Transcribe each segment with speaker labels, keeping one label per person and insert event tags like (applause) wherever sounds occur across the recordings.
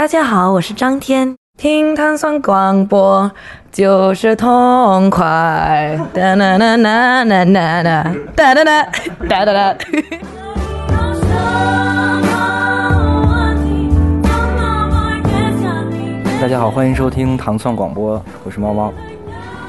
Speaker 1: 大家好，我是张天，听糖蒜广播就是痛快。哒啦啦啦啦啦啦，哒哒哒哒哒哒。
Speaker 2: 大家好，欢迎收听糖蒜广播，我是猫猫。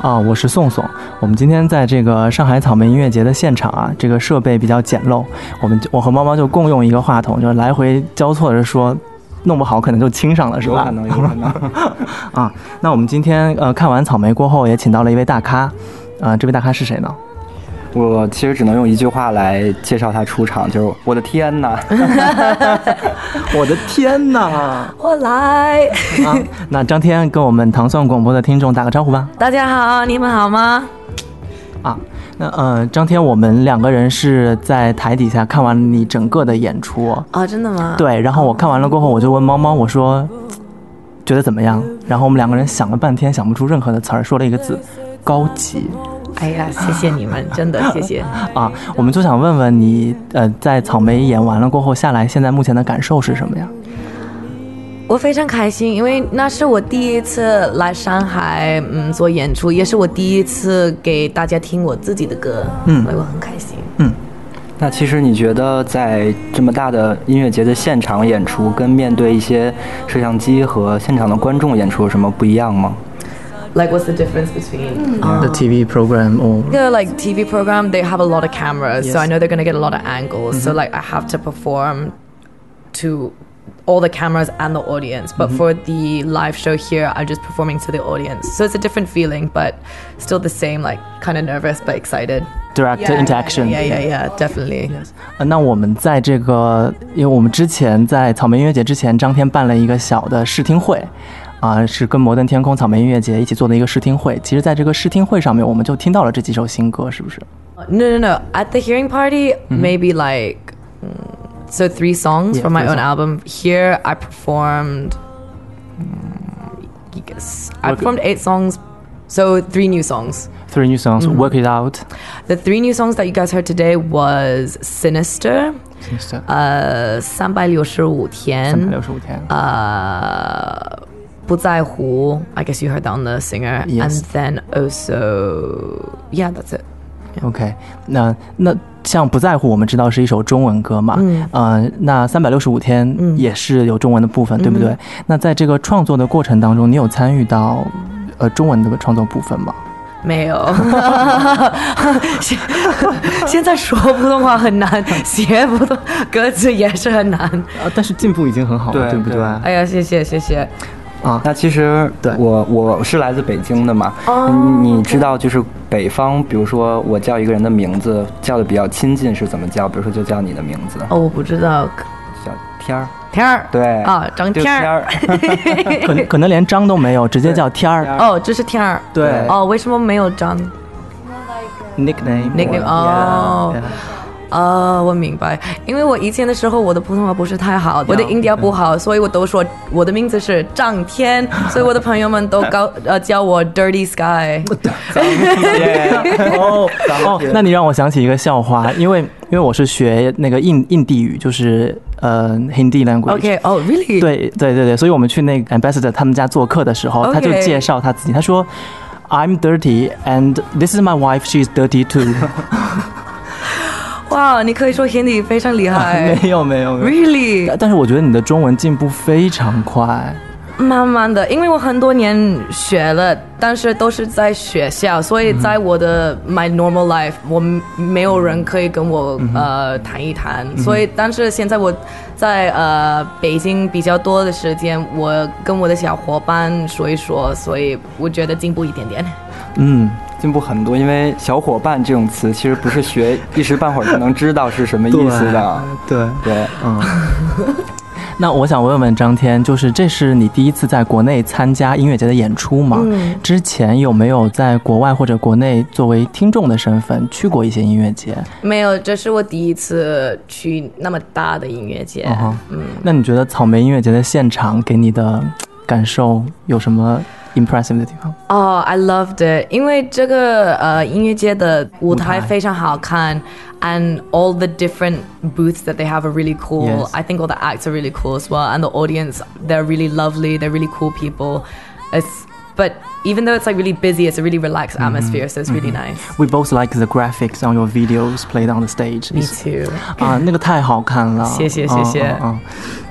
Speaker 3: 啊，我是宋宋。我们今天在这个上海草莓音乐节的现场啊，这个设备比较简陋，我们我和猫猫就共用一个话筒，就来回交错着说，弄不好可能就亲上了，是吧？
Speaker 2: 有可能，有可能。(laughs)
Speaker 3: 啊，那我们今天呃看完草莓过后，也请到了一位大咖，啊，这位大咖是谁呢？
Speaker 2: 我其实只能用一句话来介绍他出场，就是我的天哪！(laughs)
Speaker 3: 我的天哪！
Speaker 1: 我来。(laughs)
Speaker 3: 啊，那张天跟我们糖蒜广播的听众打个招呼吧。
Speaker 1: 大家好，你们好吗？
Speaker 3: 啊，那呃，张天，我们两个人是在台底下看完你整个的演出。
Speaker 1: 哦，真的吗？
Speaker 3: 对，然后我看完了过后，我就问猫猫，我说觉得怎么样？然后我们两个人想了半天，想不出任何的词儿，说了一个字：高级。
Speaker 1: 哎呀，谢谢你们，真的谢谢 (laughs)
Speaker 3: 啊！我们就想问问你，呃，在草莓演完了过后下来，现在目前的感受是什么呀？
Speaker 1: 我非常开心，因为那是我第一次来上海，嗯，做演出，也是我第一次给大家听我自己的歌，嗯，所以我很开心。
Speaker 3: 嗯，
Speaker 2: 那其实你觉得在这么大的音乐节的现场演出，跟面对一些摄像机和现场的观众演出有什么不一样吗
Speaker 1: ？like what's the difference between
Speaker 3: the TV program or
Speaker 1: yeah like TV program they have a lot of cameras yes. so I know they're going to get a lot of angles mm-hmm. so like I have to perform to all the cameras and the audience but mm-hmm. for the live show here I'm just performing to the audience so it's a different feeling but still the same like kind of nervous but excited
Speaker 3: direct
Speaker 1: yeah,
Speaker 3: interaction
Speaker 1: yeah yeah yeah definitely
Speaker 3: yes 那我们在这个因为我们之前在草莓音乐节之前张天办了一个小的试听会啊，是跟摩登天空草莓音乐节一起做的一个试听会。其实，在这个试听会上面，我们就听到了这几首新歌，是不是？
Speaker 1: No, no, no. At the hearing party, maybe like so three songs from my own album. Here, I performed. Yes, I performed eight songs. So three new songs.
Speaker 3: Three new songs. Work it out.
Speaker 1: The three new songs that you guys heard today was Sinister.
Speaker 3: Sinister.
Speaker 1: 呃，三百六十五天。
Speaker 3: 三百六十五天。
Speaker 1: 呃。不在乎. I guess you heard that on the singer.
Speaker 3: Yes.
Speaker 1: And then also, yeah, that's it.
Speaker 3: OK，那那像不在乎，我们知道是一首中文歌嘛，嗯，呃，那三百六十五天也是有中文的部分，对不对？那在这个创作的过程当中，你有参与到呃中文的创作部分吗？(laughs)
Speaker 1: 没有，(laughs) 现 (laughs) 现在说普通话很难，写普通歌词也是很难，
Speaker 3: 啊，但是进步已经很好了，对不对？
Speaker 1: 哎呀，谢谢谢谢。
Speaker 2: 啊，那其实对。我我是来自北京的嘛，你你知道就是北方，比如说我叫一个人的名字叫的比较亲近是怎么叫？比如说就叫你的名字。
Speaker 1: 哦，我不知道，
Speaker 2: 叫天儿。
Speaker 1: 天儿，
Speaker 2: 对。
Speaker 1: 啊，张天儿，(laughs)
Speaker 3: 可能可能连张都没有，直接叫天儿。
Speaker 1: 哦，这是天儿，
Speaker 3: 对。
Speaker 1: 哦，为什么没有张
Speaker 3: ？Nickname。
Speaker 1: Nickname 哦。啊，我明白，因为我以前的时候，我的普通话不是太好，我的音调不好，所以我都说我的名字是张天，所以我的朋友们都高呃叫我 Dirty Sky。(laughs)
Speaker 3: 哦，哦，那你让我想起一个笑话，因为因为我是学那个印印地语，就是呃 Hindi language。
Speaker 1: OK，哦，Really？
Speaker 3: 对对对对，所以我们去那个 Ambassador 他们家做客的时候，他就介绍他自己，他说 I'm dirty and this is my wife, she's dirty too。(laughs)
Speaker 1: 哇，你可以说 Hindi 非常厉害。(laughs)
Speaker 3: 没有没有
Speaker 1: ，Really？
Speaker 3: 但是我觉得你的中文进步非常快。
Speaker 1: 慢慢的，因为我很多年学了，但是都是在学校，所以在我的 my normal life，我没有人可以跟我呃谈一谈。所以，但是现在我在呃北京比较多的时间，我跟我的小伙伴说一说，所以我觉得进步一点点。
Speaker 3: 嗯。
Speaker 2: 进步很多，因为“小伙伴”这种词其实不是学一时半会儿就能知道是什么意思的。
Speaker 3: 对
Speaker 2: 对，
Speaker 3: 嗯。(laughs) 那我想问问张天，就是这是你第一次在国内参加音乐节的演出吗？
Speaker 1: 嗯。
Speaker 3: 之前有没有在国外或者国内作为听众的身份去过一些音乐节？
Speaker 1: 没有，这是我第一次去那么大的音乐节。
Speaker 3: 嗯。那你觉得草莓音乐节的现场给你的感受有什么？impressive 的地方？
Speaker 1: 哦、i loved it，因为这个呃音乐节的舞台
Speaker 3: 舞台
Speaker 1: 非常好看。And all the different booths that they have are really cool.
Speaker 3: Yes.
Speaker 1: I think all the acts are really cool as well. And the audience, they're really lovely. They're really cool people. It's but even though it's like really busy, it's a really relaxed atmosphere. So it's really nice.
Speaker 3: We both like the graphics on your videos played on the stage.
Speaker 1: Me too.
Speaker 3: 啊，(laughs) 那个太好看了。
Speaker 1: 谢谢谢谢
Speaker 3: 嗯嗯嗯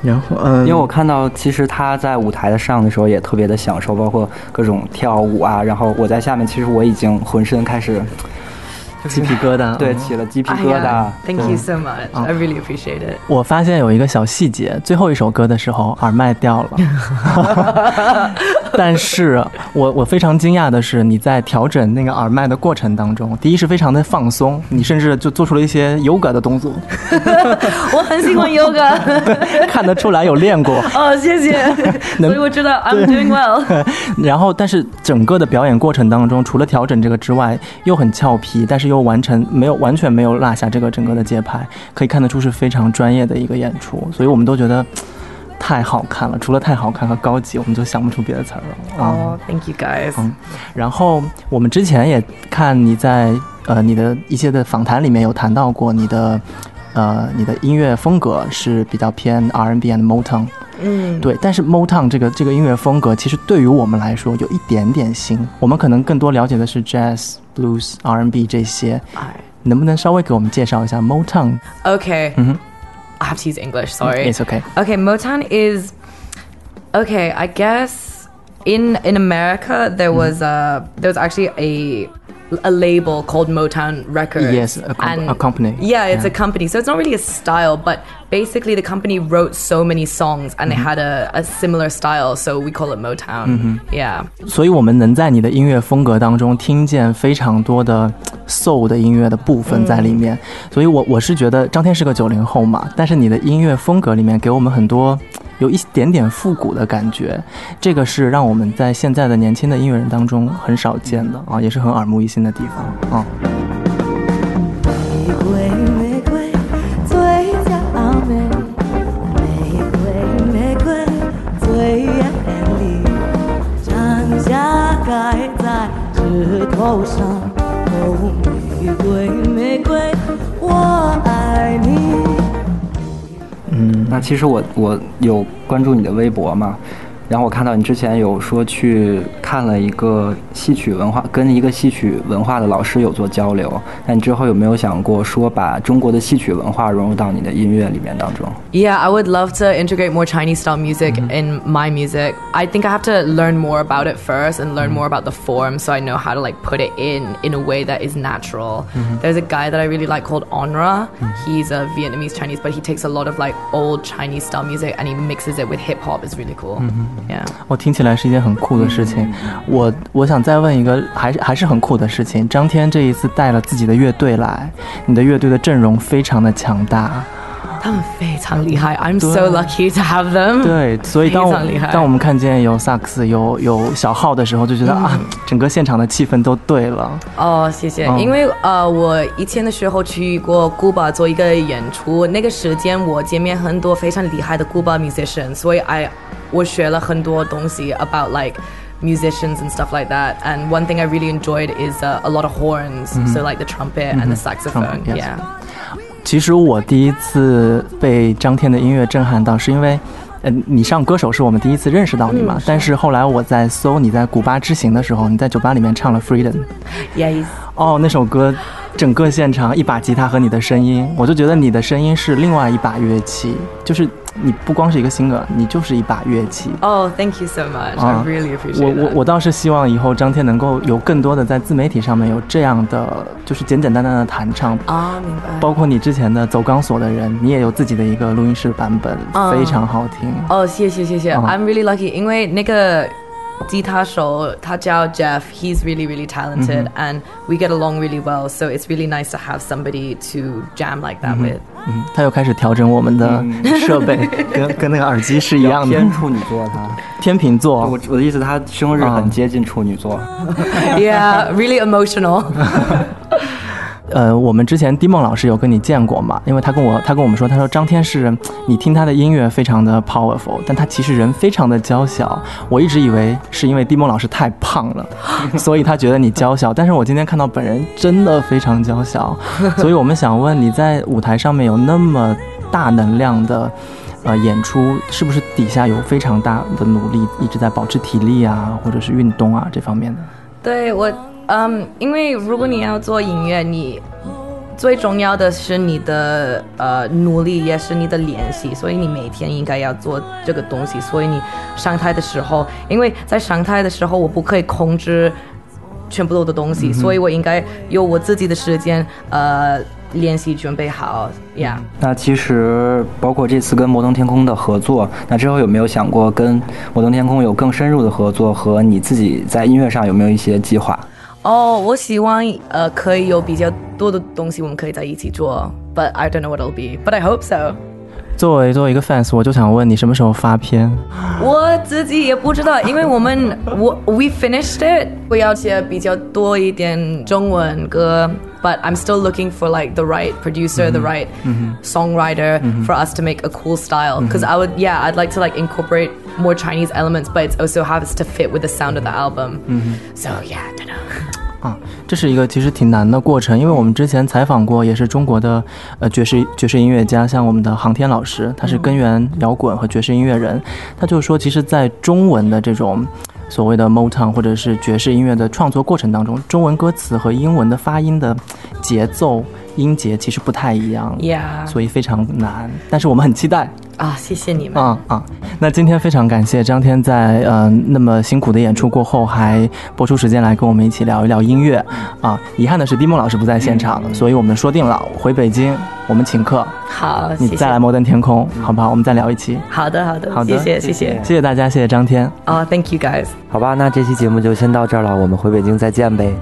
Speaker 3: 然后，嗯，
Speaker 2: 因为我看到，其实他在舞台上的时候也特别的享受，包括各种跳舞啊。然后我在下面，其实我已经浑身开始 (laughs)
Speaker 3: 鸡皮疙瘩。
Speaker 2: 对
Speaker 3: 嗯
Speaker 2: 起了鸡皮
Speaker 1: Ah,
Speaker 2: 疙瘩。
Speaker 1: Thank you so much. I really appreciate it.
Speaker 3: 我发现有一个小细节，最后一首歌的时候耳麦掉了，(laughs) 但是我我非常惊讶的是，你在调整那个耳麦的过程当中，第一是非常的放松，你甚至就做出了一些 yoga 的动作，(laughs)
Speaker 1: 我很喜欢 yoga.
Speaker 3: 看得出来有练过。
Speaker 1: 哦，谢谢。所以我知道 I'm doing well.
Speaker 3: 然后，但是整个的表演过程当中，除了调整这个之外，又很俏皮，但是又完成没有完全没有落下这个整个的节拍，可以看得出是非常专业的一个演出，所以我们都觉得太好看了。除了太好看和高级，我们就想不出别的词儿了。哦、
Speaker 1: Oh, thank you guys.
Speaker 3: 嗯，然后我们之前也看你在呃你的一些的访谈里面有谈到过你的呃你的音乐风格是比较偏 R&B and Motown，
Speaker 1: 嗯，
Speaker 3: 对，但是 Motown 这个这个音乐风格其实对于我们来说有一点点新，我们可能更多了解的是 Jazz、Blues、R&B 这些，
Speaker 1: 哎
Speaker 3: 能不能稍微给我们介绍一下
Speaker 1: Motown？Okay.
Speaker 3: 嗯哼
Speaker 1: I have to use English.
Speaker 3: Sorry.，It's okay。
Speaker 1: Okay, Motown is okay. I guess in in America there was a there was actually a a label called Motown Records.
Speaker 3: Yes, a com- a company.
Speaker 1: Yeah, it's
Speaker 3: Yeah.
Speaker 1: a company. So it's not really a style, but basically the company wrote so many songs and they
Speaker 3: Mm-hmm.
Speaker 1: had a, a similar style, so we call it Motown. Yeah.
Speaker 3: 所以我们能在你的音乐风格当中听见非常多的 soul 的音乐的部分在里面。所以我我是觉得张天是个九零后嘛，但是你的音乐风格里面给我们很多 有一点点复古的感觉，这个是让我们在现在的年轻的音乐人当中很少见的啊，也是很耳目一新的地方啊。
Speaker 2: 其实我我有关注你的微博嘛，然后我看到你之前有说去看了一个戏曲文化，跟一个戏曲文化的老师有做交流。那你之后有没有想过说把中国的戏曲文化融入到你的音乐里面当中？
Speaker 1: Yeah, I would love to integrate more Chinese style music in my music. I think I have to learn more about it first and learn more about the form so I know how to like put it in in a way that is natural. There's a guy that I really like called Onra. He's a Vietnamese Chinese, but he takes a lot of like old Chinese style music and he mixes it with hip hop. It's really cool.
Speaker 3: 我听起来是一件很酷的事情。我我想再问一个，还是还是很酷的事情。张天这一次带了自己的乐队来，你的乐队的阵容非常的强大。
Speaker 1: 他们非常厉害. I'm so
Speaker 3: 对。
Speaker 1: lucky to have them.
Speaker 3: 对，所以当我
Speaker 1: 非常厉害
Speaker 3: 当我们看见有萨克斯、有有小号的时候，就觉得、啊，整个现场的气氛都对了。
Speaker 1: 哦，谢谢。
Speaker 3: 嗯
Speaker 1: 因为呃，我以前的时候去过古巴做一个演出，那个时间我见面很多非常厉害的古巴 musician，所以 I 我学了很多东西 about like musicians and stuff like that. And one thing I really enjoyed is uh, a lot of horns, so like the trumpet and the saxophone.
Speaker 3: Trumpet, yes.
Speaker 1: Yeah.
Speaker 3: 其实我第一次被张天的音乐震撼到，是因为，呃，你上歌手是我们第一次认识到你嘛。但是后来我在搜你在古巴之行的时候，你在酒吧里面唱了《Freedom》。
Speaker 1: He's
Speaker 3: 哦，那首歌，整个现场一把吉他和你的声音，我就觉得你的声音是另外一把乐器，就是你不光是一个 singer，你就是一把乐器。
Speaker 1: Oh, thank you so much.
Speaker 3: 啊
Speaker 1: I really appreciate
Speaker 3: 我.我我倒是希望以后张天能够有更多的在自媒体上面有这样的，就是简简单单的弹唱，
Speaker 1: 啊，明白。
Speaker 3: 包括你之前的走钢索的人，你也有自己的一个录音室版本，
Speaker 1: 啊
Speaker 3: 非常好听。
Speaker 1: 哦，谢谢谢谢、
Speaker 3: 嗯
Speaker 1: I'm really lucky，因为那个吉他手他叫 Jeff, he's really really talented、and we get along really well. So it's really nice to have somebody to jam like that with.
Speaker 3: 嗯，他又开始调整我们的设备，(laughs) 跟跟那个耳机是一样的。
Speaker 2: 天处女座他，
Speaker 3: 天秤座
Speaker 2: 我，我的意思，他生日很接近处女座。(laughs)
Speaker 1: yeah, really emotional. (laughs)
Speaker 3: 呃，我们之前迪梦老师有跟你见过嘛？因为他跟我他跟我们说，他说张天是，你听他的音乐非常的 powerful，但他其实人非常的娇小。我一直以为是因为迪梦老师太胖了，(laughs) 所以他觉得你娇小。但是我今天看到本人真的非常娇小，(laughs) 所以我们想问你在舞台上面有那么大能量的呃演出，是不是底下有非常大的努力，一直在保持体力啊，或者是运动啊这方面的？
Speaker 1: 对我。嗯，因为如果你要做音乐，你最重要的是你的呃努力，也是你的练习，所以你每天应该要做这个东西。所以你上台的时候，因为在上台的时候，我不可以控制全部的东西，所以我应该有我自己的时间，呃。练习准备好呀。
Speaker 2: 那其实包括这次跟摩登天空的合作，那之后有没有想过跟摩登天空有更深入的合作？和你自己在音乐上有没有一些计划？
Speaker 1: 哦，我希望呃可以有比较多的东西我们可以在一起做，But I don't know what it'll be, but I hope so.
Speaker 3: 作为作为一个 fans，我就想问你什么时候发片？
Speaker 1: 我自己也不知道，因为我们我 (gasps) we finished it，我要写比较多一点中文歌，but I'm still looking for like the right producer, the right songwriter for us to make a cool style. Because I would, yeah, I'd like to like incorporate more Chinese elements, but it also has to fit with the sound of the album. So yeah, I don't know. (laughs)
Speaker 3: 啊，这是一个其实挺难的过程，因为我们之前采访过，也是中国的呃爵士爵士音乐家，像我们的航天老师，他是根源摇滚和爵士音乐人，他就说，其实，在中文的这种所谓的 Motown 或者是爵士音乐的创作过程当中，中文歌词和英文的发音的节奏音节其实不太一样
Speaker 1: ，Yeah，
Speaker 3: 所以非常难，但是我们很期待。
Speaker 1: 啊，谢谢你们。
Speaker 3: 啊啊，那今天非常感谢张天在呃那么辛苦的演出过后，还播出时间来跟我们一起聊一聊音乐。啊，遗憾的是，迪梦老师不在现场，所以我们说定了回北京，我们请客。
Speaker 1: 好，
Speaker 3: 你再来摩登天空，好不好？我们再聊一期。
Speaker 1: 好的，好的，
Speaker 3: 好
Speaker 1: 的，谢谢，谢谢，
Speaker 3: 谢谢大家，谢谢张天。
Speaker 1: 啊，Thank you guys。
Speaker 2: 好吧，那这期节目就先到这儿了，我们回北京再见呗。